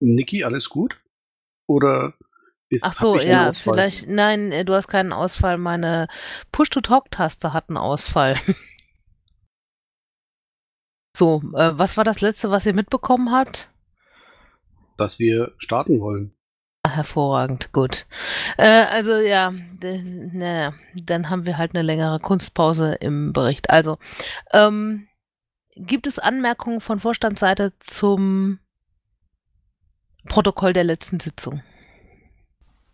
Niki, alles gut? Oder ist Ach so, ja, vielleicht, nein, äh, du hast keinen Ausfall. Meine Push-to-Talk-Taste hat einen Ausfall. So, äh, was war das letzte, was ihr mitbekommen habt? Dass wir starten wollen. Ah, Hervorragend, gut. Äh, also ja, naja, dann haben wir halt eine längere Kunstpause im Bericht. Also, ähm, gibt es Anmerkungen von Vorstandsseite zum Protokoll der letzten Sitzung?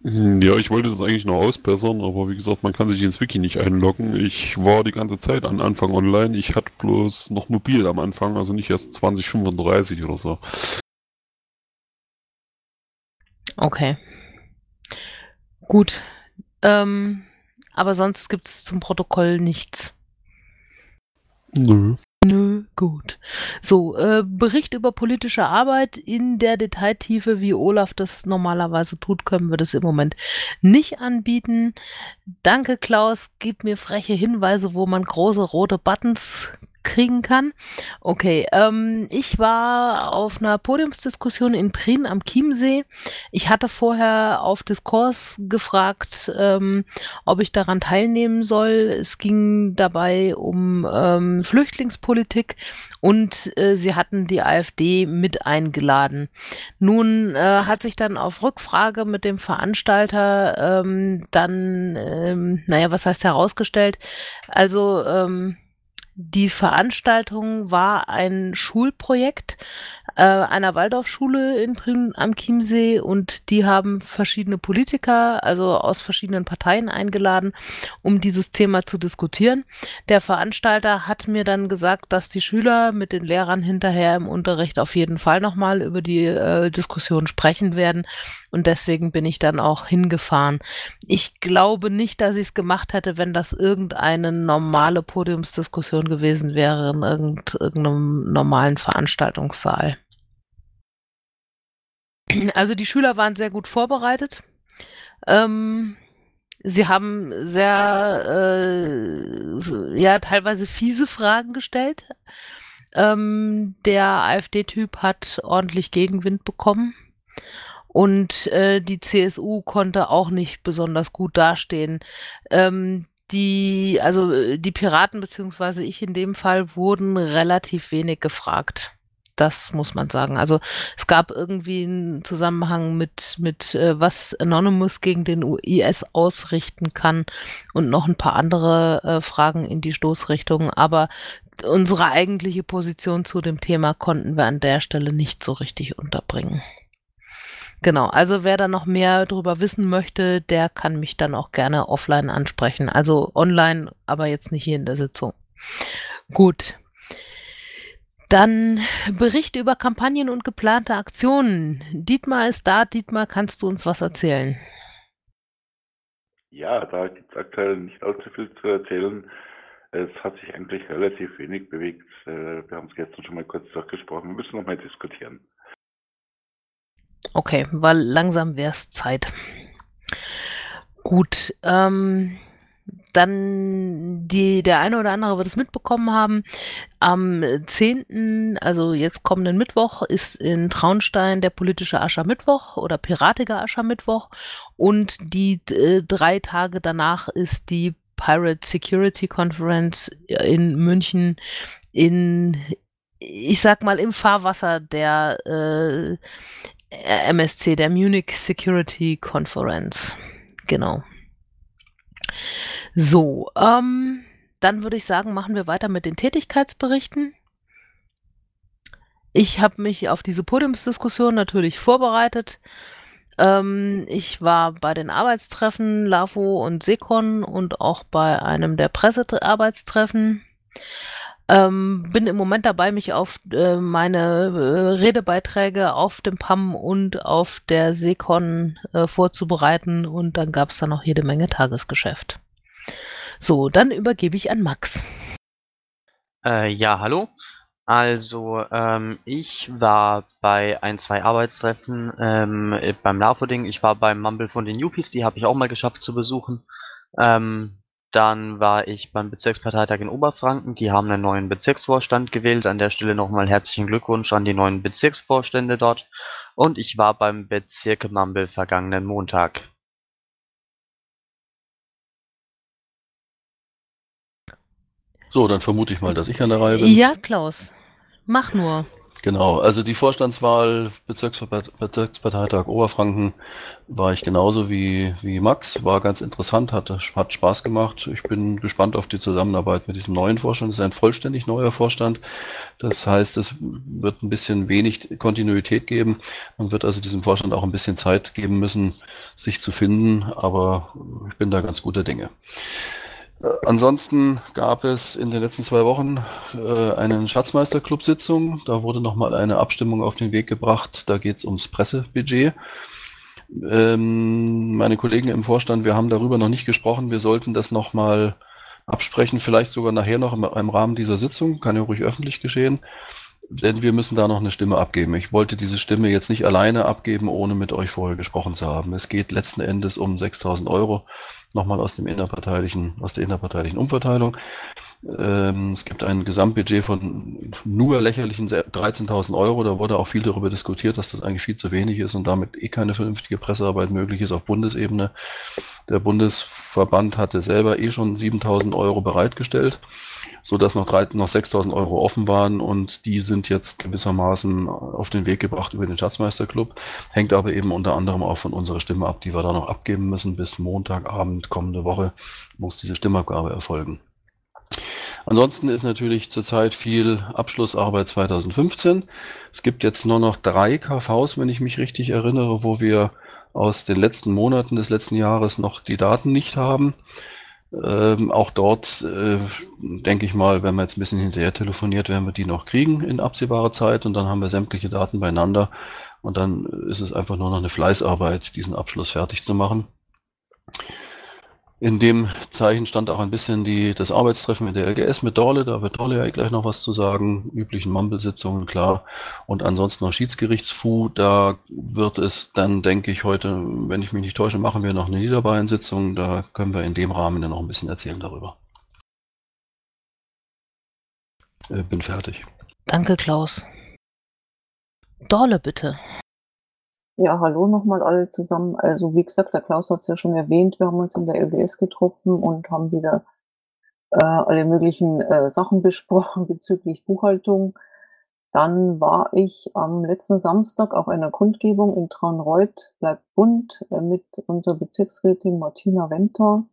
Hm, Ja, ich wollte das eigentlich noch ausbessern, aber wie gesagt, man kann sich ins Wiki nicht einloggen. Ich war die ganze Zeit am Anfang online. Ich hatte bloß noch mobil am Anfang, also nicht erst 2035 oder so. Okay. Gut. Ähm, aber sonst gibt es zum Protokoll nichts. Nö. Nö, gut. So, äh, Bericht über politische Arbeit in der Detailtiefe, wie Olaf das normalerweise tut, können wir das im Moment nicht anbieten. Danke, Klaus. Gib mir freche Hinweise, wo man große rote Buttons kriegen kann. Okay, ähm, ich war auf einer Podiumsdiskussion in Prien am Chiemsee. Ich hatte vorher auf Diskurs gefragt, ähm, ob ich daran teilnehmen soll. Es ging dabei um ähm, Flüchtlingspolitik und äh, sie hatten die AfD mit eingeladen. Nun äh, hat sich dann auf Rückfrage mit dem Veranstalter ähm, dann, ähm, naja, was heißt herausgestellt? Also, ähm, die Veranstaltung war ein Schulprojekt äh, einer Waldorfschule in Prien am Chiemsee und die haben verschiedene Politiker, also aus verschiedenen Parteien eingeladen, um dieses Thema zu diskutieren. Der Veranstalter hat mir dann gesagt, dass die Schüler mit den Lehrern hinterher im Unterricht auf jeden Fall nochmal über die äh, Diskussion sprechen werden und deswegen bin ich dann auch hingefahren. Ich glaube nicht, dass ich es gemacht hätte, wenn das irgendeine normale Podiumsdiskussion gewesen wäre in irgend, irgendeinem normalen Veranstaltungssaal. Also die Schüler waren sehr gut vorbereitet. Ähm, sie haben sehr, äh, ja, teilweise fiese Fragen gestellt. Ähm, der AfD-Typ hat ordentlich Gegenwind bekommen. Und äh, die CSU konnte auch nicht besonders gut dastehen. Ähm, die, also äh, die Piraten beziehungsweise ich in dem Fall wurden relativ wenig gefragt. Das muss man sagen. Also es gab irgendwie einen Zusammenhang mit, mit äh, was Anonymous gegen den IS ausrichten kann und noch ein paar andere äh, Fragen in die Stoßrichtung. Aber unsere eigentliche Position zu dem Thema konnten wir an der Stelle nicht so richtig unterbringen. Genau, also wer da noch mehr drüber wissen möchte, der kann mich dann auch gerne offline ansprechen. Also online, aber jetzt nicht hier in der Sitzung. Gut. Dann Bericht über Kampagnen und geplante Aktionen. Dietmar ist da. Dietmar, kannst du uns was erzählen? Ja, da gibt es aktuell nicht allzu viel zu erzählen. Es hat sich eigentlich relativ wenig bewegt. Äh, Wir haben es gestern schon mal kurz durchgesprochen. Wir müssen noch mal diskutieren. Okay, weil langsam wäre es Zeit. Gut, ähm, dann die, der eine oder andere wird es mitbekommen haben. Am 10., also jetzt kommenden Mittwoch, ist in Traunstein der politische Aschermittwoch oder piratiger Aschermittwoch. Und die äh, drei Tage danach ist die Pirate Security Conference in München in, ich sag mal, im Fahrwasser der äh, MSC, der Munich Security Conference. Genau. So, ähm, dann würde ich sagen, machen wir weiter mit den Tätigkeitsberichten. Ich habe mich auf diese Podiumsdiskussion natürlich vorbereitet. Ähm, ich war bei den Arbeitstreffen LAVO und SECON und auch bei einem der Pressearbeitstreffen. Ähm, bin im Moment dabei, mich auf äh, meine äh, Redebeiträge auf dem PAM und auf der SECON äh, vorzubereiten und dann gab es da noch jede Menge Tagesgeschäft. So, dann übergebe ich an Max. Äh, ja, hallo. Also, ähm, ich war bei ein, zwei Arbeitstreffen ähm, äh, beim LAFO-Ding. Ich war beim Mumble von den Yuppies, die habe ich auch mal geschafft zu besuchen. Ähm, dann war ich beim Bezirksparteitag in Oberfranken. Die haben einen neuen Bezirksvorstand gewählt. An der Stelle nochmal herzlichen Glückwunsch an die neuen Bezirksvorstände dort. und ich war beim Bezirke Mumble vergangenen Montag. So, dann vermute ich mal, dass ich an der Reihe bin. Ja, Klaus. Mach nur. Genau, also die Vorstandswahl Bezirkspartei- Bezirksparteitag Oberfranken war ich genauso wie, wie Max, war ganz interessant, hat, hat Spaß gemacht. Ich bin gespannt auf die Zusammenarbeit mit diesem neuen Vorstand. Es ist ein vollständig neuer Vorstand. Das heißt, es wird ein bisschen wenig Kontinuität geben. Man wird also diesem Vorstand auch ein bisschen Zeit geben müssen, sich zu finden, aber ich bin da ganz guter Dinge. Äh, Ansonsten gab es in den letzten zwei Wochen äh, eine Schatzmeister-Club-Sitzung. Da wurde nochmal eine Abstimmung auf den Weg gebracht. Da geht es ums Pressebudget. Ähm, meine Kollegen im Vorstand, wir haben darüber noch nicht gesprochen. Wir sollten das nochmal absprechen, vielleicht sogar nachher noch im, im Rahmen dieser Sitzung. Kann ja ruhig öffentlich geschehen. Denn wir müssen da noch eine Stimme abgeben. Ich wollte diese Stimme jetzt nicht alleine abgeben, ohne mit euch vorher gesprochen zu haben. Es geht letzten Endes um 6000 Euro nochmal aus dem innerparteilichen, aus der innerparteilichen Umverteilung. Ähm, es gibt ein Gesamtbudget von nur lächerlichen 13.000 Euro. Da wurde auch viel darüber diskutiert, dass das eigentlich viel zu wenig ist und damit eh keine vernünftige Pressearbeit möglich ist auf Bundesebene. Der Bundesverband hatte selber eh schon 7.000 Euro bereitgestellt, sodass noch, noch 6.000 Euro offen waren und die sind jetzt gewissermaßen auf den Weg gebracht über den Schatzmeisterclub. Hängt aber eben unter anderem auch von unserer Stimme ab, die wir da noch abgeben müssen. Bis Montagabend kommende Woche muss diese Stimmabgabe erfolgen. Ansonsten ist natürlich zurzeit viel Abschlussarbeit 2015. Es gibt jetzt nur noch drei KVs, wenn ich mich richtig erinnere, wo wir aus den letzten Monaten des letzten Jahres noch die Daten nicht haben. Ähm, auch dort äh, denke ich mal, wenn wir jetzt ein bisschen hinterher telefoniert, werden wir die noch kriegen in absehbarer Zeit und dann haben wir sämtliche Daten beieinander und dann ist es einfach nur noch eine Fleißarbeit, diesen Abschluss fertig zu machen. In dem Zeichen stand auch ein bisschen die, das Arbeitstreffen in der LGS mit Dorle, da wird Dorle ja gleich noch was zu sagen, üblichen Mumble-Sitzungen, klar. Und ansonsten noch Schiedsgerichtsfu, da wird es dann, denke ich, heute, wenn ich mich nicht täusche, machen wir noch eine Niederbayern-Sitzung, da können wir in dem Rahmen dann noch ein bisschen erzählen darüber. Äh, bin fertig. Danke, Klaus. Dorle, bitte. Ja, hallo nochmal alle zusammen. Also wie gesagt, der Klaus hat es ja schon erwähnt, wir haben uns in der LGS getroffen und haben wieder äh, alle möglichen äh, Sachen besprochen bezüglich Buchhaltung. Dann war ich am letzten Samstag auf einer Kundgebung in Traunreuth, bleibt bunt, äh, mit unserer Bezirksrätin Martina Wenter.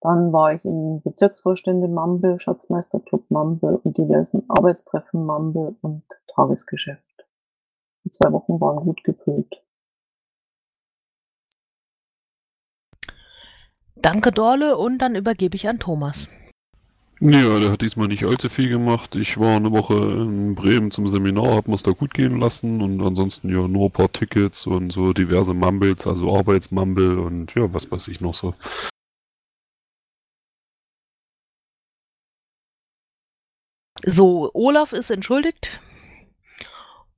Dann war ich in Bezirksvorstände Mumble, Schatzmeisterclub Mumble und diversen Arbeitstreffen Mumble und Tagesgeschäft. Die zwei Wochen waren gut gefüllt. Danke, Dorle, und dann übergebe ich an Thomas. Ja, der hat diesmal nicht allzu viel gemacht. Ich war eine Woche in Bremen zum Seminar, hab mir's da gut gehen lassen und ansonsten ja nur ein paar Tickets und so diverse Mumbles, also Arbeitsmumble und ja, was weiß ich noch so. So, Olaf ist entschuldigt.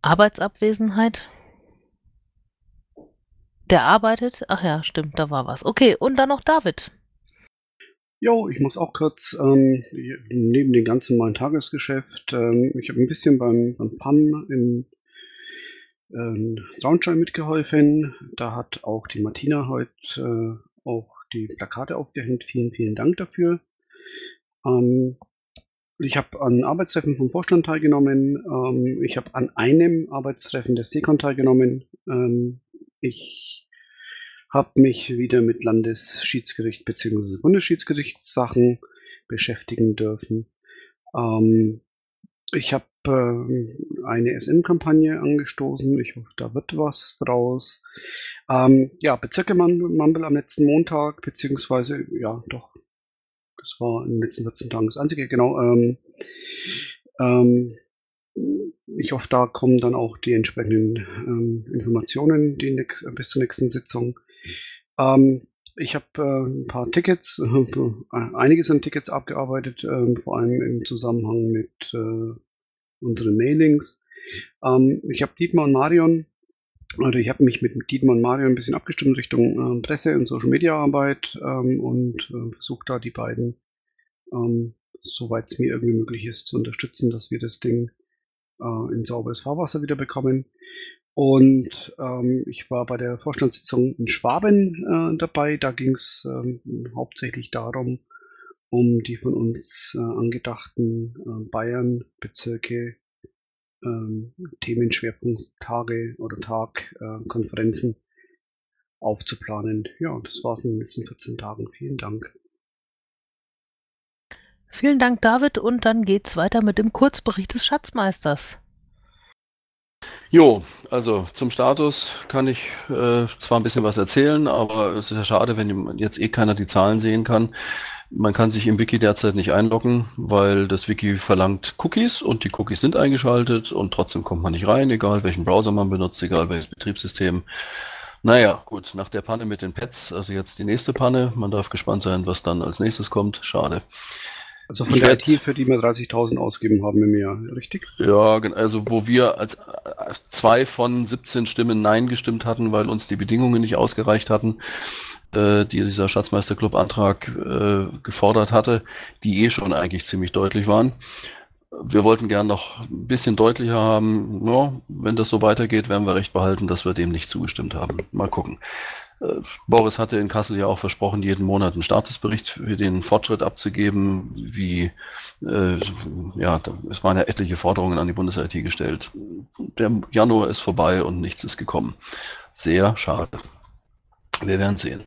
Arbeitsabwesenheit. Der arbeitet. Ach ja, stimmt, da war was. Okay, und dann noch David. Jo, ich muss auch kurz, ähm, neben dem ganzen normalen Tagesgeschäft, ähm, ich habe ein bisschen beim, beim PAM in ähm, Soundschein mitgeholfen. Da hat auch die Martina heute äh, auch die Plakate aufgehängt. Vielen, vielen Dank dafür. Ähm, ich habe an Arbeitstreffen vom Vorstand teilgenommen. Ähm, ich habe an einem Arbeitstreffen der SECON teilgenommen. Ähm, ich habe mich wieder mit Landesschiedsgericht bzw. Bundesschiedsgerichtssachen beschäftigen dürfen. Ähm, ich habe äh, eine SM-Kampagne angestoßen. Ich hoffe, da wird was draus. Ähm, ja, Bezirke Mumble am letzten Montag, beziehungsweise, ja, doch, das war in den letzten 14 Tagen das einzige, genau. Ähm, ähm, ich hoffe, da kommen dann auch die entsprechenden ähm, Informationen die nächst, bis zur nächsten Sitzung. Ähm, ich habe äh, ein paar Tickets, äh, einiges an Tickets abgearbeitet, äh, vor allem im Zusammenhang mit äh, unseren Mailings. Ähm, ich habe Dietmar und Marion, oder ich habe mich mit Dietmar und Marion ein bisschen abgestimmt Richtung äh, Presse- und Social-Media-Arbeit ähm, und äh, versucht da die beiden, ähm, soweit es mir irgendwie möglich ist, zu unterstützen, dass wir das Ding äh, in sauberes Fahrwasser wieder bekommen. Und ähm, ich war bei der Vorstandssitzung in Schwaben äh, dabei. Da ging es ähm, hauptsächlich darum, um die von uns äh, angedachten äh, Bayern-Bezirke, ähm, Themenschwerpunkttage oder Tagkonferenzen aufzuplanen. Ja, das war es in den letzten 14 Tagen. Vielen Dank. Vielen Dank, David. Und dann geht's weiter mit dem Kurzbericht des Schatzmeisters. Jo, also zum Status kann ich äh, zwar ein bisschen was erzählen, aber es ist ja schade, wenn jetzt eh keiner die Zahlen sehen kann. Man kann sich im Wiki derzeit nicht einloggen, weil das Wiki verlangt Cookies und die Cookies sind eingeschaltet und trotzdem kommt man nicht rein, egal welchen Browser man benutzt, egal welches Betriebssystem. Naja, gut, nach der Panne mit den Pads, also jetzt die nächste Panne. Man darf gespannt sein, was dann als nächstes kommt. Schade. Also von ich der IT, für die wir 30.000 ausgeben haben im Jahr, richtig? Ja, also wo wir als zwei von 17 Stimmen Nein gestimmt hatten, weil uns die Bedingungen nicht ausgereicht hatten, äh, die dieser Schatzmeisterclub-Antrag äh, gefordert hatte, die eh schon eigentlich ziemlich deutlich waren. Wir wollten gern noch ein bisschen deutlicher haben, ja, wenn das so weitergeht, werden wir recht behalten, dass wir dem nicht zugestimmt haben. Mal gucken. Boris hatte in Kassel ja auch versprochen, jeden Monat einen Statusbericht für den Fortschritt abzugeben, wie, äh, ja, es waren ja etliche Forderungen an die Bundes-IT gestellt. Der Januar ist vorbei und nichts ist gekommen. Sehr schade. Wir werden sehen.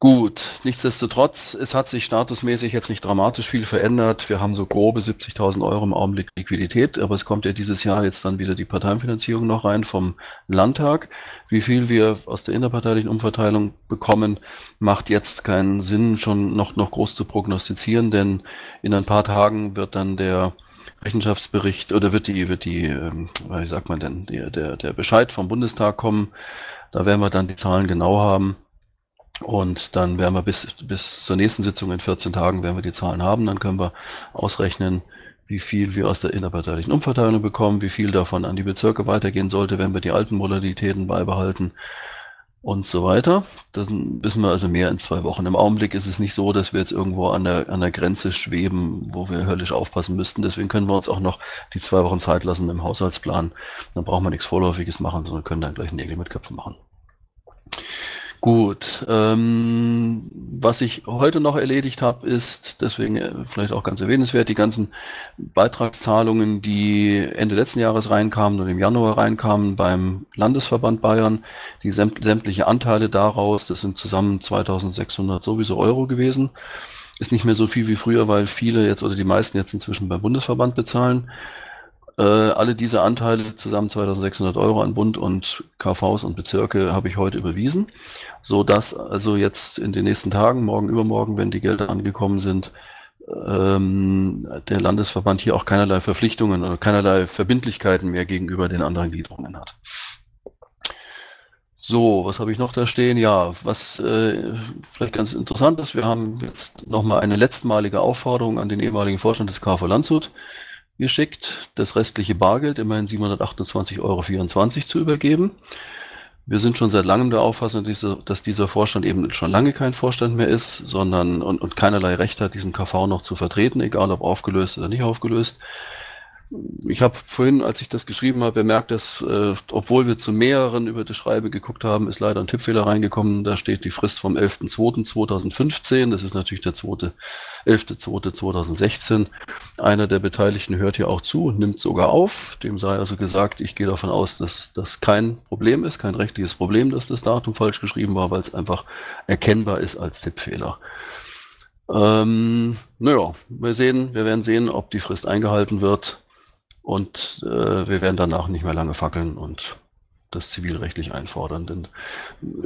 Gut, nichtsdestotrotz, es hat sich statusmäßig jetzt nicht dramatisch viel verändert. Wir haben so grobe 70.000 Euro im Augenblick Liquidität, aber es kommt ja dieses Jahr jetzt dann wieder die Parteienfinanzierung noch rein vom Landtag. Wie viel wir aus der innerparteilichen Umverteilung bekommen, macht jetzt keinen Sinn, schon noch, noch groß zu prognostizieren, denn in ein paar Tagen wird dann der Rechenschaftsbericht oder wird die, wird die, ähm, wie sagt man denn, der, der, der Bescheid vom Bundestag kommen. Da werden wir dann die Zahlen genau haben. Und dann werden wir bis, bis zur nächsten Sitzung in 14 Tagen werden wir die Zahlen haben. Dann können wir ausrechnen, wie viel wir aus der innerparteilichen Umverteilung bekommen, wie viel davon an die Bezirke weitergehen sollte, wenn wir die alten Modalitäten beibehalten und so weiter. Dann wissen wir also mehr in zwei Wochen. Im Augenblick ist es nicht so, dass wir jetzt irgendwo an der, an der Grenze schweben, wo wir höllisch aufpassen müssten. Deswegen können wir uns auch noch die zwei Wochen Zeit lassen im Haushaltsplan. Dann brauchen wir nichts Vorläufiges machen, sondern können dann gleich Nägel mit Köpfen machen. Gut, ähm, was ich heute noch erledigt habe, ist deswegen äh, vielleicht auch ganz erwähnenswert, die ganzen Beitragszahlungen, die Ende letzten Jahres reinkamen und im Januar reinkamen beim Landesverband Bayern, die sämtliche Anteile daraus, das sind zusammen 2600 sowieso Euro gewesen. Ist nicht mehr so viel wie früher, weil viele jetzt oder die meisten jetzt inzwischen beim Bundesverband bezahlen. Äh, alle diese Anteile, zusammen 2600 Euro an Bund und KVs und Bezirke, habe ich heute überwiesen, so dass also jetzt in den nächsten Tagen, morgen, übermorgen, wenn die Gelder angekommen sind, ähm, der Landesverband hier auch keinerlei Verpflichtungen oder keinerlei Verbindlichkeiten mehr gegenüber den anderen Gliederungen hat. So, was habe ich noch da stehen? Ja, was äh, vielleicht ganz interessant ist, wir haben jetzt nochmal eine letztmalige Aufforderung an den ehemaligen Vorstand des KV Landshut geschickt, das restliche Bargeld, immerhin 728,24 Euro zu übergeben. Wir sind schon seit langem der Auffassung, dass dieser Vorstand eben schon lange kein Vorstand mehr ist, sondern und, und keinerlei Recht hat, diesen KV noch zu vertreten, egal ob aufgelöst oder nicht aufgelöst ich habe vorhin, als ich das geschrieben habe, bemerkt, dass, äh, obwohl wir zu mehreren über das Schreibe geguckt haben, ist leider ein Tippfehler reingekommen. Da steht die Frist vom 11.02.2015. Das ist natürlich der 11.02.2016. Einer der Beteiligten hört hier auch zu nimmt sogar auf. Dem sei also gesagt, ich gehe davon aus, dass das kein Problem ist, kein rechtliches Problem, dass das Datum falsch geschrieben war, weil es einfach erkennbar ist als Tippfehler. Ähm, naja, wir sehen, wir werden sehen, ob die Frist eingehalten wird. Und äh, wir werden danach nicht mehr lange fackeln und das zivilrechtlich einfordern. Denn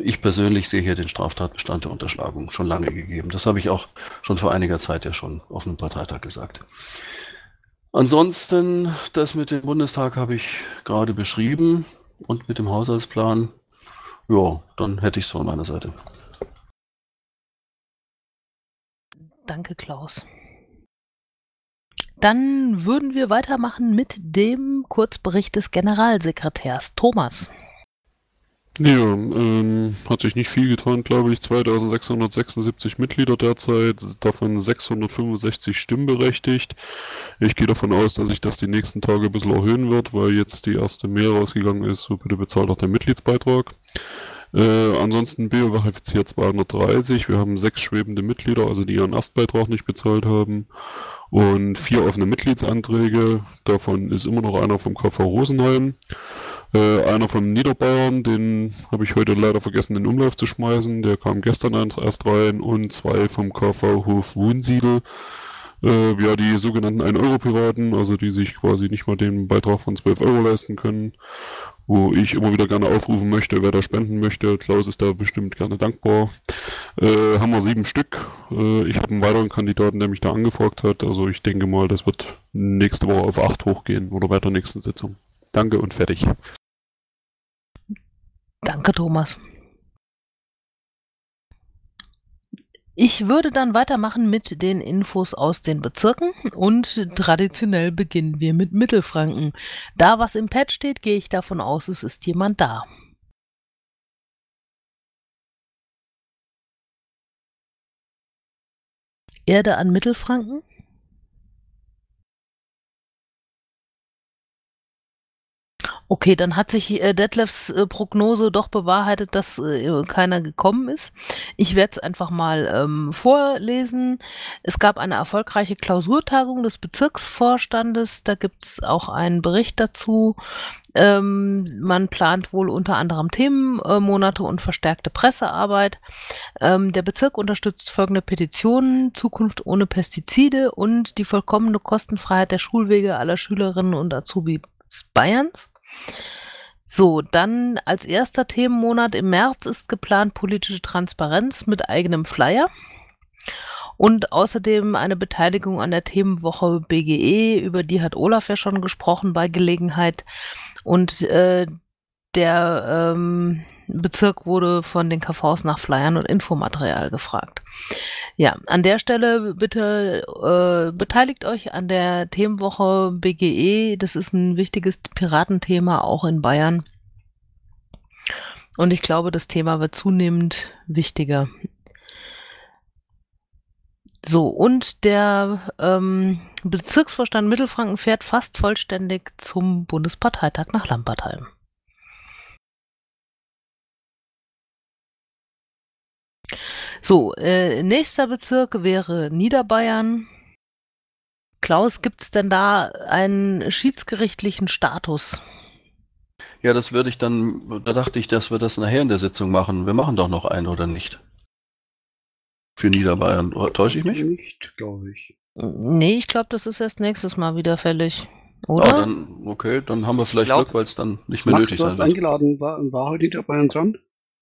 ich persönlich sehe hier den Straftatbestand der Unterschlagung schon lange gegeben. Das habe ich auch schon vor einiger Zeit ja schon auf einem Parteitag gesagt. Ansonsten, das mit dem Bundestag habe ich gerade beschrieben und mit dem Haushaltsplan. Ja, dann hätte ich es von meiner Seite. Danke, Klaus. Dann würden wir weitermachen mit dem Kurzbericht des Generalsekretärs Thomas. Ja, ähm, hat sich nicht viel getan, glaube ich. 2676 Mitglieder derzeit, davon 665 stimmberechtigt. Ich gehe davon aus, dass sich das die nächsten Tage ein bisschen erhöhen wird, weil jetzt die erste Mail rausgegangen ist, so bitte bezahlt auch der Mitgliedsbeitrag. Äh, ansonsten bioverifiziert 230. Wir haben sechs schwebende Mitglieder, also die ihren Erstbeitrag nicht bezahlt haben. Und vier offene Mitgliedsanträge. Davon ist immer noch einer vom KV Rosenheim. Äh, einer von Niederbayern, den habe ich heute leider vergessen, in den Umlauf zu schmeißen. Der kam gestern erst rein. Und zwei vom KV Hof Wohnsiedel. Äh, ja, die sogenannten 1-Euro-Piraten, also die sich quasi nicht mal den Beitrag von 12 Euro leisten können wo ich immer wieder gerne aufrufen möchte, wer da spenden möchte. Klaus ist da bestimmt gerne dankbar. Äh, haben wir sieben Stück. Äh, ich habe einen weiteren Kandidaten, der mich da angefragt hat. Also ich denke mal, das wird nächste Woche auf acht hochgehen oder bei der nächsten Sitzung. Danke und fertig. Danke, Thomas. Ich würde dann weitermachen mit den Infos aus den Bezirken und traditionell beginnen wir mit Mittelfranken. Da was im Pad steht, gehe ich davon aus, es ist jemand da. Erde an Mittelfranken? Okay, dann hat sich äh, Detlefs äh, Prognose doch bewahrheitet, dass äh, keiner gekommen ist. Ich werde es einfach mal ähm, vorlesen. Es gab eine erfolgreiche Klausurtagung des Bezirksvorstandes. Da gibt es auch einen Bericht dazu. Ähm, man plant wohl unter anderem Themenmonate und verstärkte Pressearbeit. Ähm, der Bezirk unterstützt folgende Petitionen: Zukunft ohne Pestizide und die vollkommene Kostenfreiheit der Schulwege aller Schülerinnen und Azubis Bayerns. So, dann als erster Themenmonat im März ist geplant politische Transparenz mit eigenem Flyer und außerdem eine Beteiligung an der Themenwoche BGE, über die hat Olaf ja schon gesprochen bei Gelegenheit. Und äh, der ähm, Bezirk wurde von den KVs nach Flyern und Infomaterial gefragt. Ja, an der Stelle bitte äh, beteiligt euch an der Themenwoche BGE. Das ist ein wichtiges Piratenthema auch in Bayern. Und ich glaube, das Thema wird zunehmend wichtiger. So, und der ähm, Bezirksvorstand Mittelfranken fährt fast vollständig zum Bundesparteitag nach Lampertheim. So, äh, nächster Bezirk wäre Niederbayern. Klaus, gibt es denn da einen schiedsgerichtlichen Status? Ja, das würde ich dann, da dachte ich, dass wir das nachher in der Sitzung machen. Wir machen doch noch einen, oder nicht? Für Niederbayern. Täusche ich mich? Nicht, glaube ich. Nee, ich glaube, das ist erst nächstes Mal wieder fällig. Oder? Ah, dann, okay, dann haben wir vielleicht glaub- Glück, weil es dann nicht mehr Max, nötig du hast sein wird. eingeladen. War, war heute Niederbayern dran?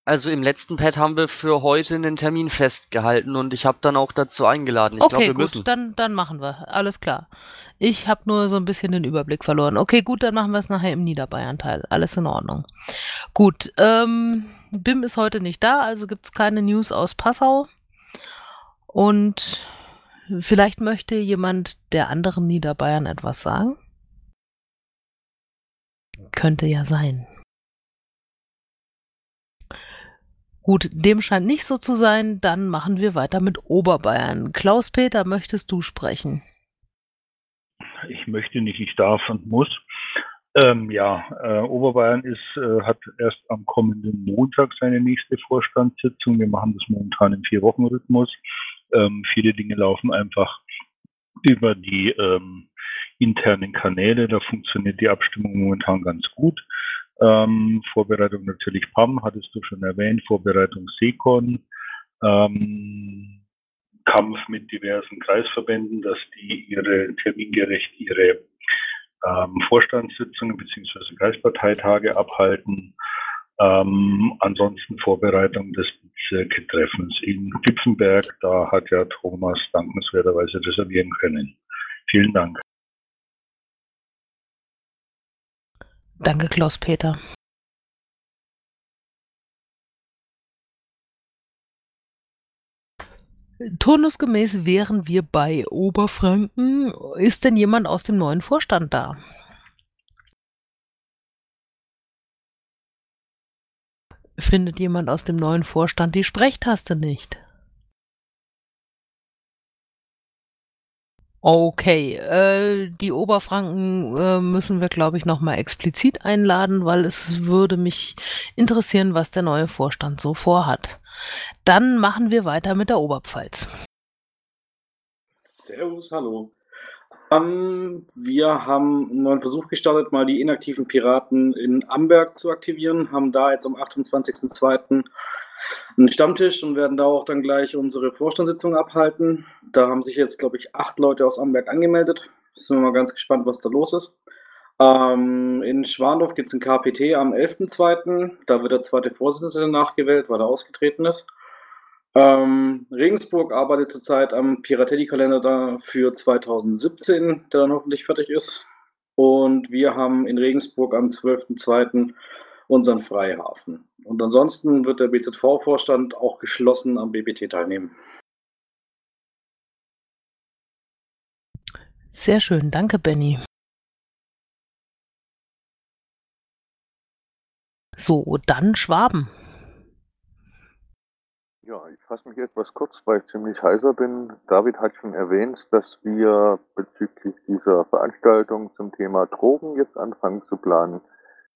Also im letzten Pad haben wir für heute einen Termin festgehalten und ich habe dann auch dazu eingeladen. Ich okay, wir gut, müssen. dann, dann machen wir. Alles klar. Ich habe nur so ein bisschen den Überblick verloren. Okay, gut, dann machen wir es nachher im Niederbayern-Teil. Alles in Ordnung. Gut, ähm, BIM ist heute nicht da, also gibt es keine News aus Passau. Und vielleicht möchte jemand der anderen Niederbayern etwas sagen? Könnte ja sein. Gut, dem scheint nicht so zu sein. Dann machen wir weiter mit Oberbayern. Klaus-Peter, möchtest du sprechen? ich möchte nicht, ich darf und muss. Ähm, ja, äh, Oberbayern ist, äh, hat erst am kommenden Montag seine nächste Vorstandssitzung. Wir machen das momentan im Vier-Wochen-Rhythmus. Ähm, viele Dinge laufen einfach über die ähm, internen Kanäle. Da funktioniert die Abstimmung momentan ganz gut. Ähm, Vorbereitung natürlich PAM, hattest du schon erwähnt. Vorbereitung SECON. Ähm, Kampf mit diversen Kreisverbänden, dass die ihre termingerecht ihre ähm, Vorstandssitzungen beziehungsweise Kreisparteitage abhalten. Ähm, ansonsten Vorbereitung des Bezirketreffens in Gipfenberg. Da hat ja Thomas dankenswerterweise reservieren können. Vielen Dank. Danke, Klaus-Peter. Turnusgemäß wären wir bei Oberfranken. Ist denn jemand aus dem neuen Vorstand da? Findet jemand aus dem neuen Vorstand die Sprechtaste nicht? Okay, äh, die Oberfranken äh, müssen wir, glaube ich, nochmal explizit einladen, weil es würde mich interessieren, was der neue Vorstand so vorhat. Dann machen wir weiter mit der Oberpfalz. Servus, hallo. Ähm, wir haben einen neuen Versuch gestartet, mal die inaktiven Piraten in Amberg zu aktivieren, haben da jetzt am 28.02. einen Stammtisch und werden da auch dann gleich unsere Vorstandssitzung abhalten. Da haben sich jetzt, glaube ich, acht Leute aus Amberg angemeldet. Sind wir mal ganz gespannt, was da los ist. Ähm, in Schwandorf gibt es ein KPT am 11.02. Da wird der zweite Vorsitzende nachgewählt, weil er ausgetreten ist. Ähm, Regensburg arbeitet zurzeit am Piratelli-Kalender für 2017, der dann hoffentlich fertig ist. Und wir haben in Regensburg am 12.02. unseren Freihafen. Und ansonsten wird der BZV-Vorstand auch geschlossen am BBT teilnehmen. Sehr schön, danke Benny. So, dann Schwaben. Ja, ich fasse mich etwas kurz, weil ich ziemlich heiser bin. David hat schon erwähnt, dass wir bezüglich dieser Veranstaltung zum Thema Drogen jetzt anfangen zu planen.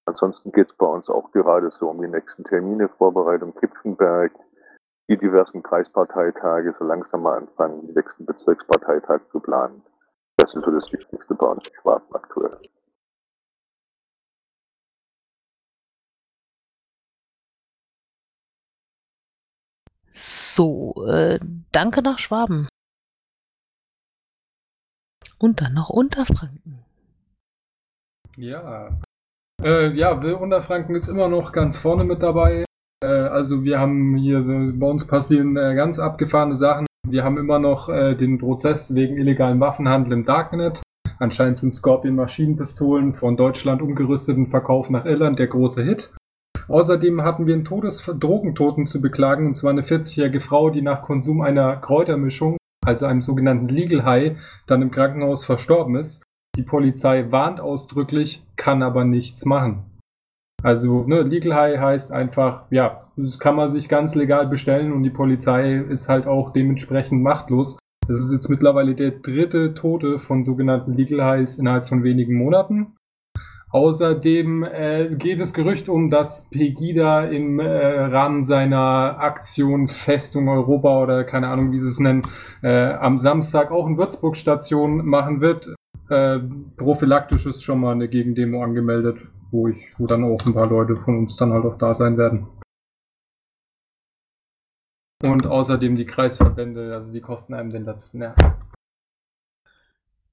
Ansonsten geht es bei uns auch gerade so um die nächsten Termine, Vorbereitung Kipfenberg, die diversen Kreisparteitage, so langsam mal anfangen, den nächsten Bezirksparteitag zu planen. Das ist so das Wichtigste bei uns in Schwaben aktuell. So, äh, danke nach Schwaben. Und dann noch Unterfranken. Ja. Äh, ja, Unterfranken ist immer noch ganz vorne mit dabei. Äh, also wir haben hier so, bei uns passieren äh, ganz abgefahrene Sachen. Wir haben immer noch äh, den Prozess wegen illegalen Waffenhandel im Darknet. Anscheinend sind Scorpion Maschinenpistolen von Deutschland umgerüsteten Verkauf nach Irland der große Hit. Außerdem hatten wir einen Todesdrogentoten zu beklagen, und zwar eine 40-jährige Frau, die nach Konsum einer Kräutermischung, also einem sogenannten Legal High, dann im Krankenhaus verstorben ist. Die Polizei warnt ausdrücklich, kann aber nichts machen. Also, ne, Legal High heißt einfach, ja, das kann man sich ganz legal bestellen und die Polizei ist halt auch dementsprechend machtlos. Das ist jetzt mittlerweile der dritte Tote von sogenannten Legal Highs innerhalb von wenigen Monaten. Außerdem äh, geht es Gerücht um, dass Pegida im äh, Rahmen seiner Aktion Festung Europa oder keine Ahnung, wie sie es nennen, äh, am Samstag auch in Würzburg Station machen wird. Äh, prophylaktisch ist schon mal eine Gegendemo angemeldet, wo ich, wo dann auch ein paar Leute von uns dann halt auch da sein werden. Und außerdem die Kreisverbände, also die kosten einem den letzten Nerv.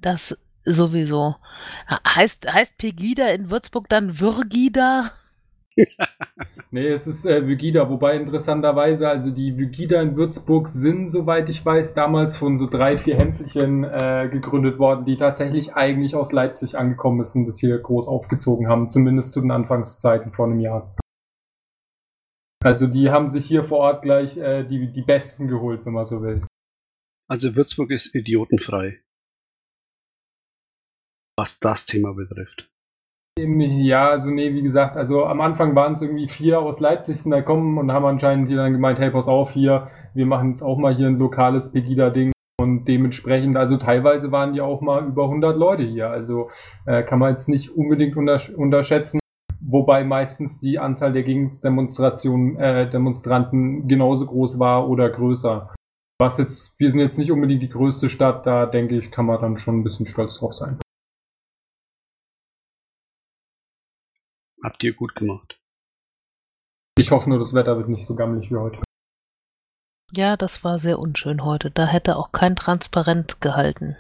Das Sowieso. Heißt, heißt Pegida in Würzburg dann Würgida? nee, es ist äh, Vygida, wobei interessanterweise, also die Vygida in Würzburg sind, soweit ich weiß, damals von so drei, vier Hämpfelchen äh, gegründet worden, die tatsächlich eigentlich aus Leipzig angekommen sind und das hier groß aufgezogen haben, zumindest zu den Anfangszeiten vor einem Jahr. Also die haben sich hier vor Ort gleich äh, die, die Besten geholt, wenn man so will. Also Würzburg ist idiotenfrei was das Thema betrifft. Ja, also nee, wie gesagt, also am Anfang waren es irgendwie vier aus Leipzig sind da gekommen und haben anscheinend hier dann gemeint, hey, pass auf hier, wir machen jetzt auch mal hier ein lokales Pegida-Ding und dementsprechend, also teilweise waren die auch mal über 100 Leute hier, also äh, kann man jetzt nicht unbedingt untersch unterschätzen, wobei meistens die Anzahl der Gegendemonstrationen, äh, Demonstranten genauso groß war oder größer. Was jetzt, wir sind jetzt nicht unbedingt die größte Stadt, da denke ich, kann man dann schon ein bisschen stolz drauf sein. Habt ihr gut gemacht. Ich hoffe nur, das Wetter wird nicht so gammelig wie heute. Ja, das war sehr unschön heute. Da hätte auch kein Transparent gehalten.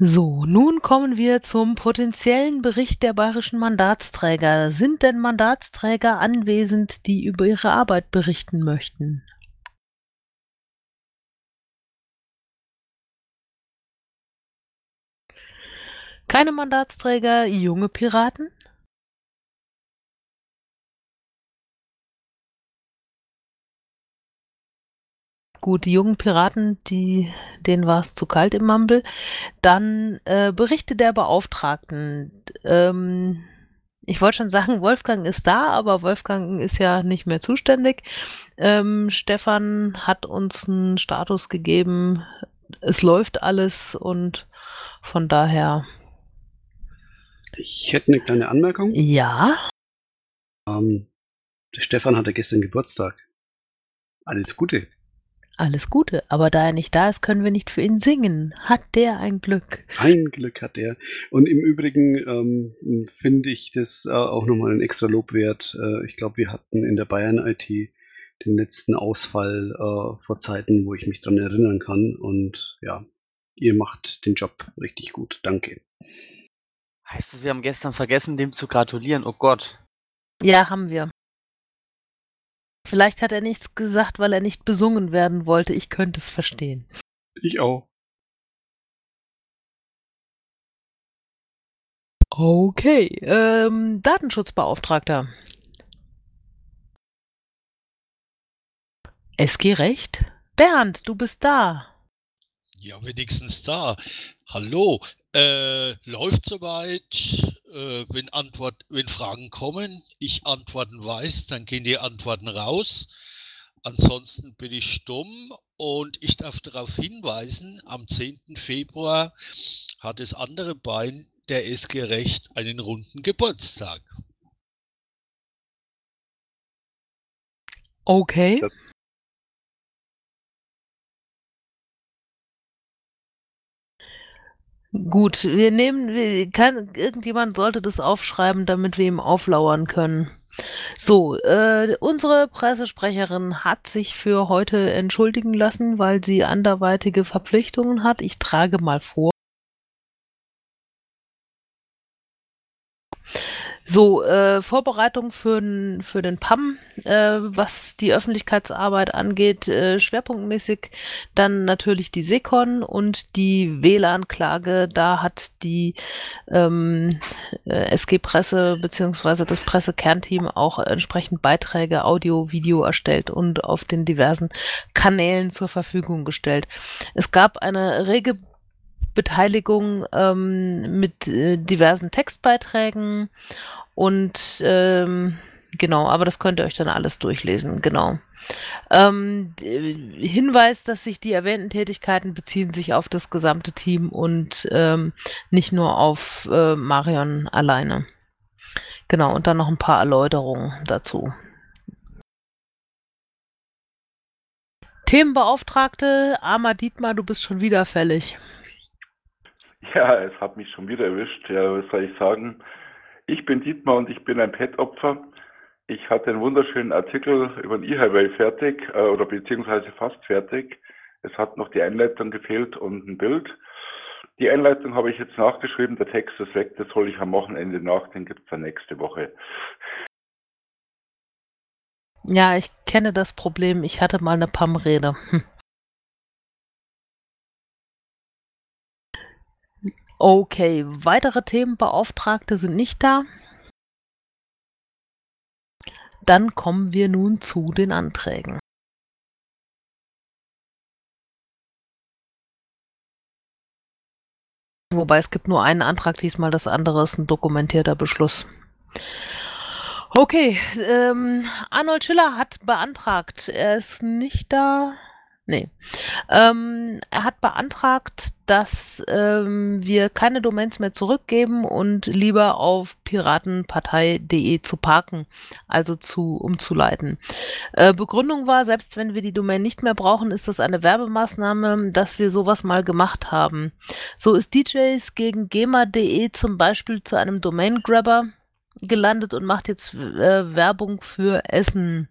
So, nun kommen wir zum potenziellen Bericht der bayerischen Mandatsträger. Sind denn Mandatsträger anwesend, die über ihre Arbeit berichten möchten? Keine Mandatsträger, junge Piraten? Gut, die jungen Piraten, die, denen war es zu kalt im Mumble. Dann äh, Berichte der Beauftragten. Ähm, Ich wollte schon sagen, Wolfgang ist da, aber Wolfgang ist ja nicht mehr zuständig. Ähm, Stefan hat uns einen Status gegeben. Es läuft alles und von daher. Ich hätte eine kleine Anmerkung. Ja. Ähm, der Stefan hatte gestern Geburtstag. Alles Gute. Alles Gute, aber da er nicht da ist, können wir nicht für ihn singen. Hat der ein Glück? Ein Glück hat er. Und im Übrigen ähm, finde ich das äh, auch nochmal ein extra Lob wert. Äh, ich glaube, wir hatten in der Bayern IT den letzten Ausfall äh, vor Zeiten, wo ich mich dran erinnern kann. Und ja, ihr macht den Job richtig gut. Danke. Heißt es, wir haben gestern vergessen, dem zu gratulieren? Oh Gott. Ja, haben wir. Vielleicht hat er nichts gesagt, weil er nicht besungen werden wollte. Ich könnte es verstehen. Ich auch. Okay, ähm, Datenschutzbeauftragter. SG Recht? Bernd, du bist da. Ja, wenigstens da. Hallo, äh, läuft soweit. Äh, wenn, Antwort, wenn Fragen kommen, ich Antworten weiß, dann gehen die Antworten raus. Ansonsten bin ich stumm und ich darf darauf hinweisen, am 10. Februar hat das andere Bein der SG Recht einen runden Geburtstag. Okay. Gut, wir nehmen, wir, kann, irgendjemand sollte das aufschreiben, damit wir ihm auflauern können. So, äh, unsere Pressesprecherin hat sich für heute entschuldigen lassen, weil sie anderweitige Verpflichtungen hat. Ich trage mal vor. So, äh, Vorbereitung für, für den PAM, äh, was die Öffentlichkeitsarbeit angeht, äh, schwerpunktmäßig dann natürlich die Secon und die WLAN-Klage. Da hat die ähm, äh, SG Presse bzw. das Pressekernteam auch entsprechend Beiträge, Audio, Video erstellt und auf den diversen Kanälen zur Verfügung gestellt. Es gab eine rege Beteiligung ähm, mit äh, diversen Textbeiträgen und ähm, genau, aber das könnt ihr euch dann alles durchlesen, genau. Ähm, Hinweis, dass sich die erwähnten Tätigkeiten beziehen sich auf das gesamte Team und ähm, nicht nur auf äh, Marion alleine. Genau, und dann noch ein paar Erläuterungen dazu. Themenbeauftragte, Arma Dietmar, du bist schon wieder fällig. Ja, es hat mich schon wieder erwischt. Ja, was soll ich sagen? Ich bin Dietmar und ich bin ein Pet-Opfer. Ich hatte einen wunderschönen Artikel über den E-Highway fertig äh, oder beziehungsweise fast fertig. Es hat noch die Einleitung gefehlt und ein Bild. Die Einleitung habe ich jetzt nachgeschrieben, der Text ist weg, das hole ich am Wochenende nach, den gibt es dann nächste Woche. Ja, ich kenne das Problem. Ich hatte mal eine PAM-Rede. Hm. Okay, weitere Themenbeauftragte sind nicht da. Dann kommen wir nun zu den Anträgen. Wobei es gibt nur einen Antrag diesmal, das andere ist ein dokumentierter Beschluss. Okay, ähm, Arnold Schiller hat beantragt, er ist nicht da. Nee. Ähm, er hat beantragt, dass ähm, wir keine Domains mehr zurückgeben und lieber auf piratenpartei.de zu parken, also zu umzuleiten. Äh, Begründung war, selbst wenn wir die Domain nicht mehr brauchen, ist das eine Werbemaßnahme, dass wir sowas mal gemacht haben. So ist DJs gegen GEMA.de zum Beispiel zu einem Domain-Grabber gelandet und macht jetzt äh, Werbung für Essen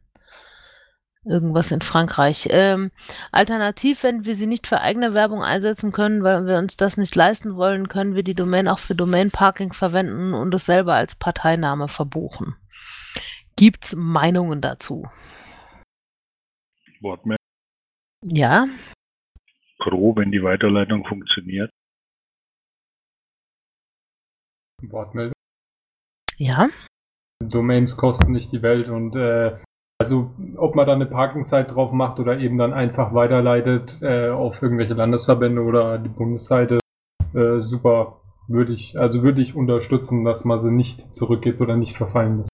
Irgendwas in Frankreich. Ähm, alternativ, wenn wir sie nicht für eigene Werbung einsetzen können, weil wir uns das nicht leisten wollen, können wir die Domain auch für Domain Parking verwenden und es selber als Parteiname verbuchen. Gibt's Meinungen dazu? Wortmeldung. Ja. Pro, wenn die Weiterleitung funktioniert. Wortmeldung. Ja. Domains kosten nicht die Welt und äh, also ob man da eine Parkingzeit drauf macht oder eben dann einfach weiterleitet äh, auf irgendwelche Landesverbände oder die Bundesseite, äh, super Würde ich, also würde ich unterstützen, dass man sie nicht zurückgibt oder nicht verfallen lässt.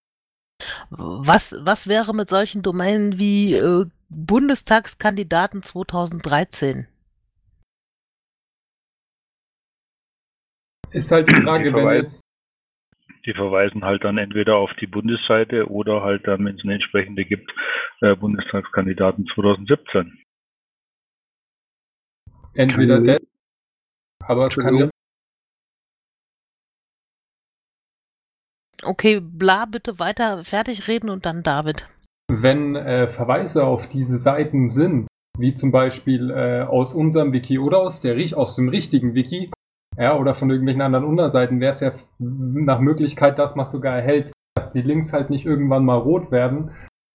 Was, was wäre mit solchen Domänen wie äh, Bundestagskandidaten 2013? Ist halt die Frage, wenn jetzt Die verweisen halt dann entweder auf die Bundesseite oder halt dann, wenn es eine entsprechende gibt, äh, Bundestagskandidaten 2017. entweder der, aber es kann ja, Okay, bla, bitte weiter fertig reden und dann David. wenn äh, Verweise auf diese Seiten sind, wie zum Beispiel äh, aus unserem Wiki oder aus, der, aus dem richtigen Wiki, ja, oder von irgendwelchen anderen Unterseiten, wäre es ja nach Möglichkeit, dass man sogar erhält, dass die Links halt nicht irgendwann mal rot werden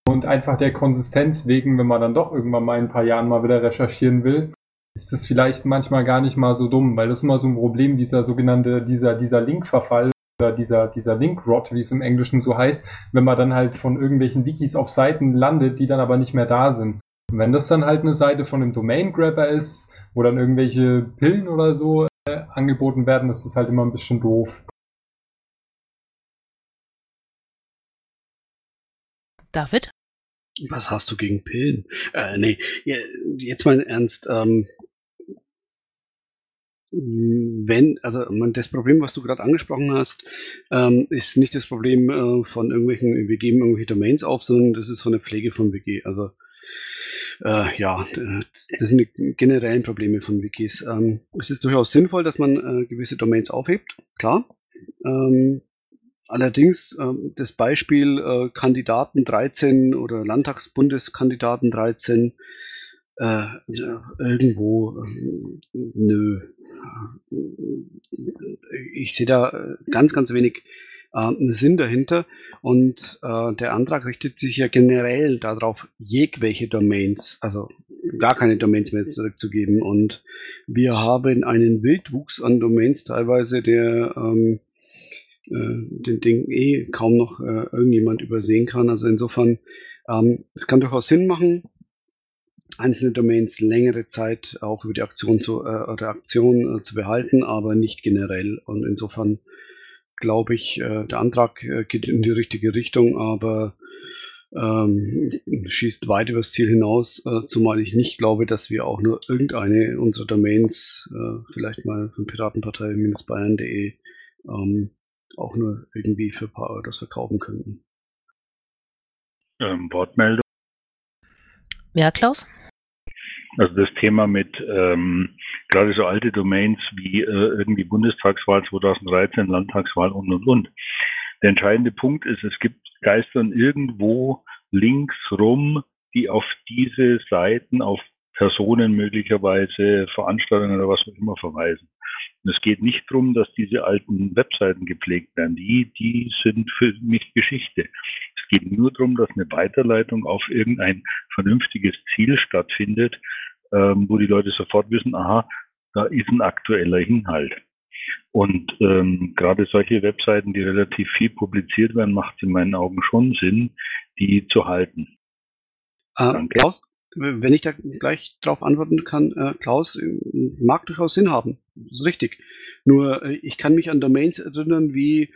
und einfach der Konsistenz wegen, wenn man dann doch irgendwann mal in ein paar Jahren mal wieder recherchieren will, ist es vielleicht manchmal gar nicht mal so dumm, weil das ist immer so ein Problem, dieser sogenannte, dieser, dieser Linkverfall oder dieser, dieser Link-Rot, wie es im Englischen so heißt, wenn man dann halt von irgendwelchen Wikis auf Seiten landet, die dann aber nicht mehr da sind. Und wenn das dann halt eine Seite von einem Domain-Grabber ist, wo dann irgendwelche Pillen oder so angeboten werden, ist das halt immer ein bisschen doof. David? Was hast du gegen Pillen? Äh, nee, jetzt mal im Ernst. Ähm, wenn, also das Problem, was du gerade angesprochen hast, ähm, ist nicht das Problem äh, von irgendwelchen, wir geben irgendwelche Domains auf, sondern das ist von der Pflege von Wiki. Also äh, ja, äh, das sind die generellen Probleme von Wikis. Ähm, es ist durchaus sinnvoll, dass man äh, gewisse Domains aufhebt, klar. Ähm, allerdings ähm, das Beispiel äh, Kandidaten 13 oder Landtagsbundeskandidaten 13 äh, ja, irgendwo äh, nö. Ich sehe da äh, ganz, ganz wenig äh, Sinn dahinter. Und äh, der Antrag richtet sich ja generell darauf, jegwelche Domains, also gar keine Domains mehr zurückzugeben. Und wir haben einen Wildwuchs an Domains teilweise, der ähm, äh, den Ding eh kaum noch äh, irgendjemand übersehen kann. Also insofern, ähm, es kann durchaus Sinn machen, einzelne Domains längere Zeit auch über die Aktion zu, äh, Aktion äh, zu behalten, aber nicht generell. Und insofern glaube ich, äh, der Antrag äh, geht in die richtige Richtung, aber ähm, schießt weit übers Ziel hinaus, äh, zumal ich nicht glaube, dass wir auch nur irgendeine unserer Domains, äh, vielleicht mal von piratenpartei-bayern.de, ähm, auch nur irgendwie für paar das verkaufen könnten. Ähm, Wortmeldung. Ja, Klaus? Also das Thema mit ähm, gerade so alte Domains wie äh, irgendwie Bundestagswahl 2013, Landtagswahl und und und. Der entscheidende Punkt ist, es gibt geistern irgendwo Links rum, die auf diese Seiten, auf Personen möglicherweise, Veranstaltungen oder was auch immer verweisen. Und es geht nicht darum, dass diese alten Webseiten gepflegt werden. Die, die sind für mich Geschichte. Es geht nur darum, dass eine Weiterleitung auf irgendein vernünftiges Ziel stattfindet, ähm, wo die Leute sofort wissen, aha, da ist ein aktueller Inhalt. Und ähm, gerade solche Webseiten, die relativ viel publiziert werden, macht es in meinen Augen schon Sinn, die zu halten. Äh, Danke. Klaus, wenn ich da gleich drauf antworten kann, äh, Klaus, äh, mag durchaus Sinn haben. Das ist richtig. Nur äh, ich kann mich an Domains erinnern wie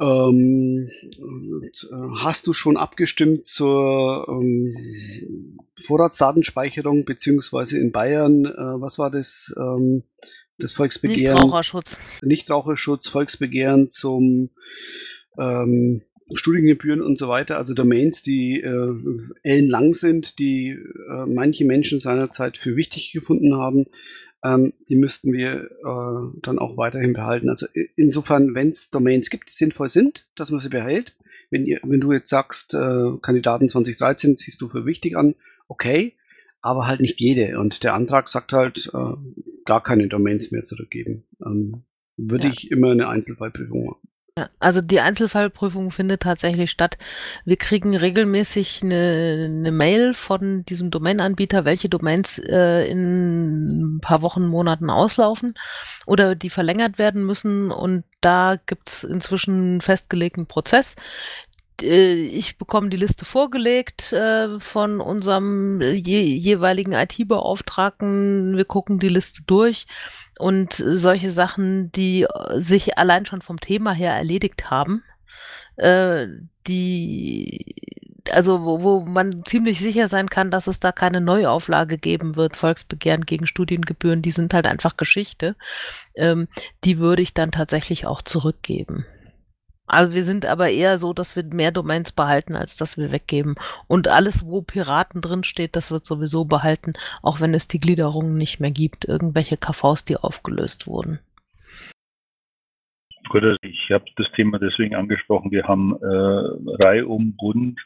ähm, äh, hast du schon abgestimmt zur ähm, Vorratsdatenspeicherung beziehungsweise in Bayern, äh, was war das? Ähm, das Volksbegehren. Nichtraucherschutz. Nichtraucherschutz, Volksbegehren zum ähm, Studiengebühren und so weiter, also Domains, die äh, ellenlang sind, die äh, manche Menschen seinerzeit für wichtig gefunden haben, ähm, die müssten wir äh, dann auch weiterhin behalten. Also insofern, wenn es Domains gibt, die sinnvoll sind, dass man sie behält. Wenn, ihr, wenn du jetzt sagst, äh, Kandidaten 2013 siehst du für wichtig an, okay, aber halt nicht jede. Und der Antrag sagt halt, äh, gar keine Domains mehr zurückgeben. Ähm, würde Ja. ich immer eine Einzelfallprüfung machen. Also die Einzelfallprüfung findet tatsächlich statt. Wir kriegen regelmäßig eine, eine Mail von diesem Domainanbieter, welche Domains äh, in ein paar Wochen, Monaten auslaufen oder die verlängert werden müssen. Und da gibt's inzwischen einen festgelegten Prozess. äh, ich bekomme die Liste vorgelegt äh, von unserem je, jeweiligen IT-Beauftragten. Wir gucken die Liste durch und solche Sachen, die sich allein schon vom Thema her erledigt haben, äh, die also wo, wo man ziemlich sicher sein kann, dass es da keine Neuauflage geben wird, Volksbegehren gegen Studiengebühren, die sind halt einfach Geschichte. Ähm, die würde ich dann tatsächlich auch zurückgeben. Also wir sind aber eher so, dass wir mehr Domains behalten, als dass wir weggeben. Und alles, wo Piraten drin steht, das wird sowieso behalten, auch wenn es die Gliederungen nicht mehr gibt. Irgendwelche KVs, die aufgelöst wurden. Gut, also ich habe das Thema deswegen angesprochen. Wir haben äh, Reihe um Bund,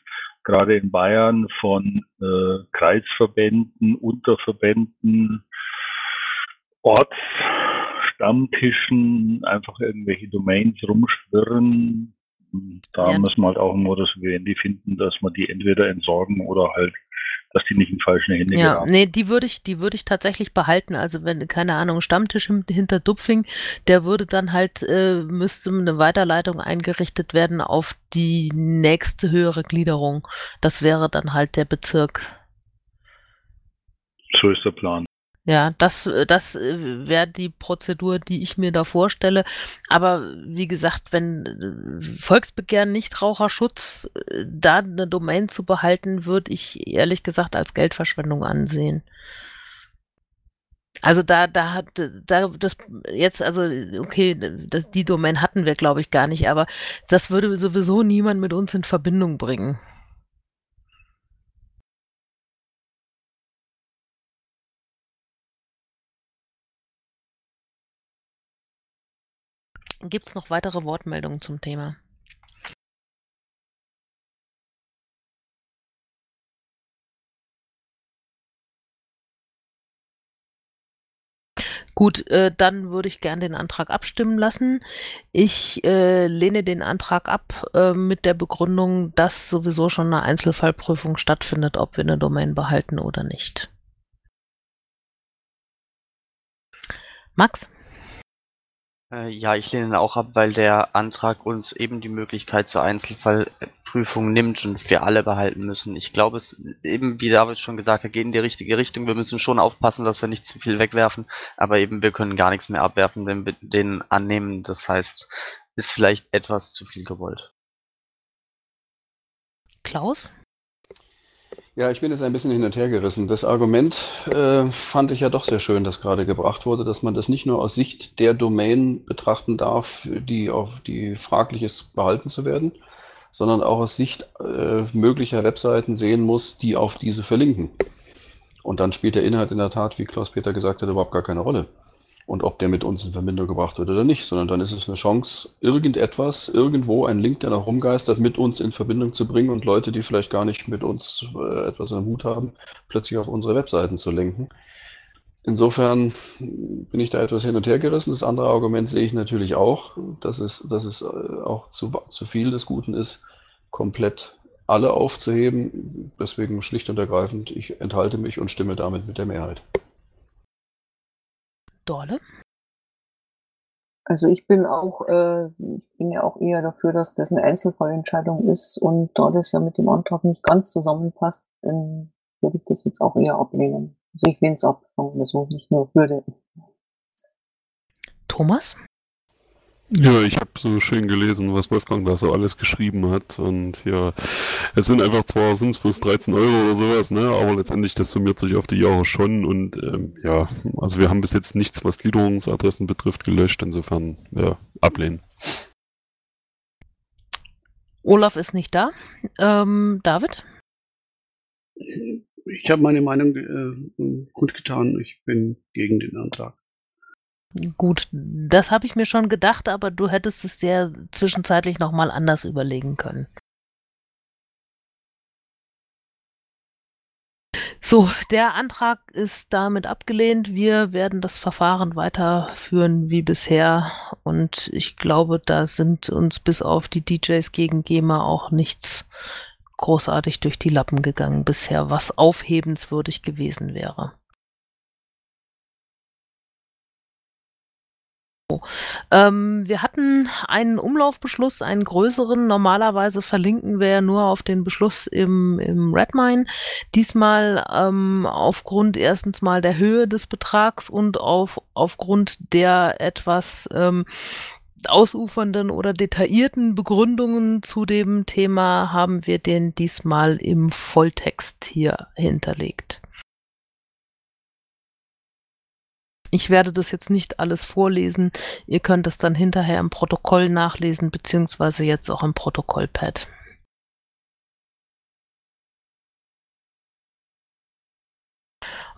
gerade in Bayern, von äh, Kreisverbänden, Unterverbänden, Orts Stammtischen einfach irgendwelche Domains rumschwirren. Da ja. müssen wir halt auch einen Modus Vivendi finden, dass man die entweder entsorgen oder halt, dass die nicht in falsche Hände ja, geraten. Nee, die würde ich, die würde ich tatsächlich behalten. Also wenn, keine Ahnung, Stammtisch hinter Dupfing, der würde dann halt, äh, müsste eine Weiterleitung eingerichtet werden auf die nächste höhere Gliederung. Das wäre dann halt der Bezirk. So ist der Plan. Ja, das, äh, das äh, wäre die Prozedur, die ich mir da vorstelle. Aber wie gesagt, wenn äh, Volksbegehren Nichtraucherschutz da eine Domain zu behalten, würde ich ehrlich gesagt als Geldverschwendung ansehen. Also da, da hat, da, das jetzt, also, okay, das, die Domain hatten wir, glaube ich, gar nicht, aber das würde sowieso niemand mit uns in Verbindung bringen. Gibt es noch weitere Wortmeldungen zum Thema? Gut, äh, dann würde ich gern den Antrag abstimmen lassen. Ich äh, lehne den Antrag ab äh, mit der Begründung, dass sowieso schon eine Einzelfallprüfung stattfindet, ob wir eine Domain behalten oder nicht. Max? Äh, ja, ich lehne ihn auch ab, weil der Antrag uns eben die Möglichkeit zur Einzelfallprüfung nimmt und wir alle behalten müssen. Ich glaube, es eben, wie David schon gesagt hat, geht in die richtige Richtung. Wir müssen schon aufpassen, dass wir nicht zu viel wegwerfen, aber eben wir können gar nichts mehr abwerfen, wenn wir den annehmen. Das heißt, ist vielleicht etwas zu viel gewollt. Klaus? Ja, ich bin jetzt ein bisschen hin und her gerissen. Das Argument äh, fand ich ja doch sehr schön, das gerade gebracht wurde, dass man das nicht nur aus Sicht der Domain betrachten darf, die auf die fraglich ist, behalten zu werden, sondern auch aus Sicht äh, möglicher Webseiten sehen muss, die auf diese verlinken. Und dann spielt der Inhalt in der Tat, wie Klaus-Peter gesagt hat, überhaupt gar keine Rolle und ob der mit uns in Verbindung gebracht wird oder nicht, sondern dann ist es eine Chance, irgendetwas, irgendwo, einen Link, der noch rumgeistert, mit uns in Verbindung zu bringen und Leute, die vielleicht gar nicht mit uns äh, etwas der Hut haben, plötzlich auf unsere Webseiten zu lenken. Insofern bin ich da etwas hin und her gerissen. Das andere Argument sehe ich natürlich auch, dass es, dass es äh, auch zu, zu viel des Guten ist, komplett alle aufzuheben. Deswegen schlicht und ergreifend, ich enthalte mich und stimme damit mit der Mehrheit. Dorle? Also ich bin auch, äh, ich bin ja auch eher dafür, dass das eine Einzelfallentscheidung ist und da das ja mit dem Antrag nicht ganz zusammenpasst, dann würde ich das jetzt auch eher ablehnen. Also ich lehne es ab, sagen wir so, nicht nur würde. Thomas? Ja, ich habe so schön gelesen, was Wolfgang da so alles geschrieben hat. Und ja, es sind einfach zwar sind es bloß 13 Euro oder sowas, ne? Aber letztendlich das summiert sich auf die Jahre schon. Und ähm, ja, also wir haben bis jetzt nichts, was Gliederungsadressen betrifft, gelöscht. Insofern, ja, ablehnen. Olaf ist nicht da. Ähm, David? Ich habe meine Meinung äh, kundgetan. Ich bin gegen den Antrag. Gut, das habe ich mir schon gedacht, aber du hättest es dir zwischenzeitlich nochmal anders überlegen können. So, der Antrag ist damit abgelehnt. Wir werden das Verfahren weiterführen wie bisher. Und ich glaube, da sind uns bis auf die DJs gegen GEMA auch nichts großartig durch die Lappen gegangen bisher, was aufhebenswürdig gewesen wäre. Ähm, wir hatten einen Umlaufbeschluss, einen größeren. Normalerweise verlinken wir ja nur auf den Beschluss im, im Redmine. Diesmal ähm, aufgrund erstens mal der Höhe des Betrags und auf, aufgrund der etwas ähm, ausufernden oder detaillierten Begründungen zu dem Thema haben wir den diesmal im Volltext hier hinterlegt. Ich werde das jetzt nicht alles vorlesen. Ihr könnt es dann hinterher im Protokoll nachlesen, beziehungsweise jetzt auch im Protokollpad.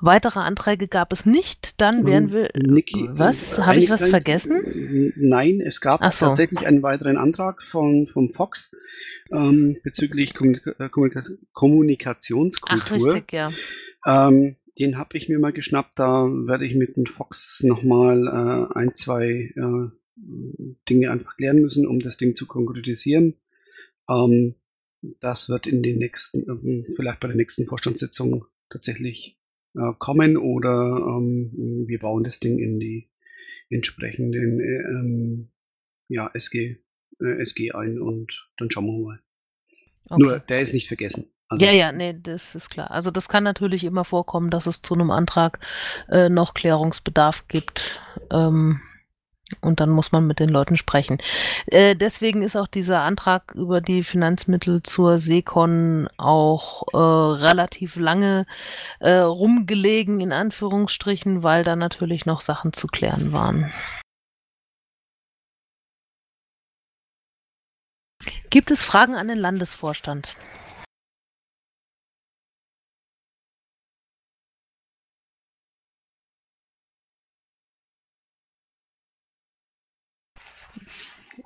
Weitere Anträge gab es nicht. Dann wären wir. Niki, was? äh, Habe ich was ein- vergessen? Nein, es gab so. tatsächlich einen weiteren Antrag von, vom Fox ähm, bezüglich Kommunika äh, Kommunika Ach, Kommunikationskultur. richtig, ja. Ähm, den habe ich mir mal geschnappt. Da werde ich mit dem Fox nochmal äh, ein, zwei äh, Dinge einfach klären müssen, um das Ding zu konkretisieren. Ähm, das wird in den nächsten, ähm, vielleicht bei der nächsten Vorstandssitzung tatsächlich äh, kommen oder ähm, wir bauen das Ding in die entsprechenden äh, ähm, ja, SG, äh, SG ein und dann schauen wir mal. Okay. Nur, der ist nicht vergessen. Also, ja, ja, nee, das ist klar. Also das kann natürlich immer vorkommen, dass es zu einem Antrag äh, noch Klärungsbedarf gibt. Ähm, und dann muss man mit den Leuten sprechen. Äh, deswegen ist auch dieser Antrag über die Finanzmittel zur Seekon auch äh, relativ lange äh, rumgelegen, in Anführungsstrichen, weil da natürlich noch Sachen zu klären waren. Gibt es Fragen an den Landesvorstand?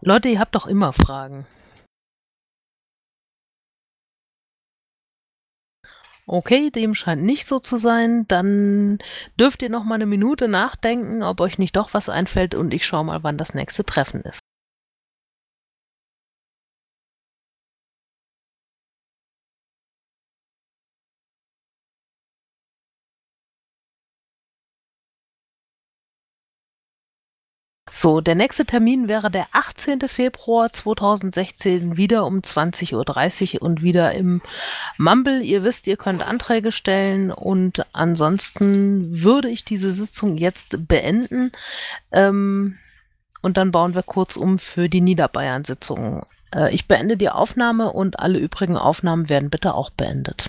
Leute, ihr habt doch immer Fragen. Okay, dem scheint nicht so zu sein. Dann dürft ihr noch mal eine Minute nachdenken, ob euch nicht doch was einfällt und ich schaue mal, wann das nächste Treffen ist. So, der nächste Termin wäre der 18. Februar 2016, wieder um 20.30 Uhr und wieder im Mumble. Ihr wisst, ihr könnt Anträge stellen und ansonsten würde ich diese Sitzung jetzt beenden. Ähm, und dann bauen wir kurz um für die Niederbayern-Sitzung. Äh, ich beende die Aufnahme und alle übrigen Aufnahmen werden bitte auch beendet.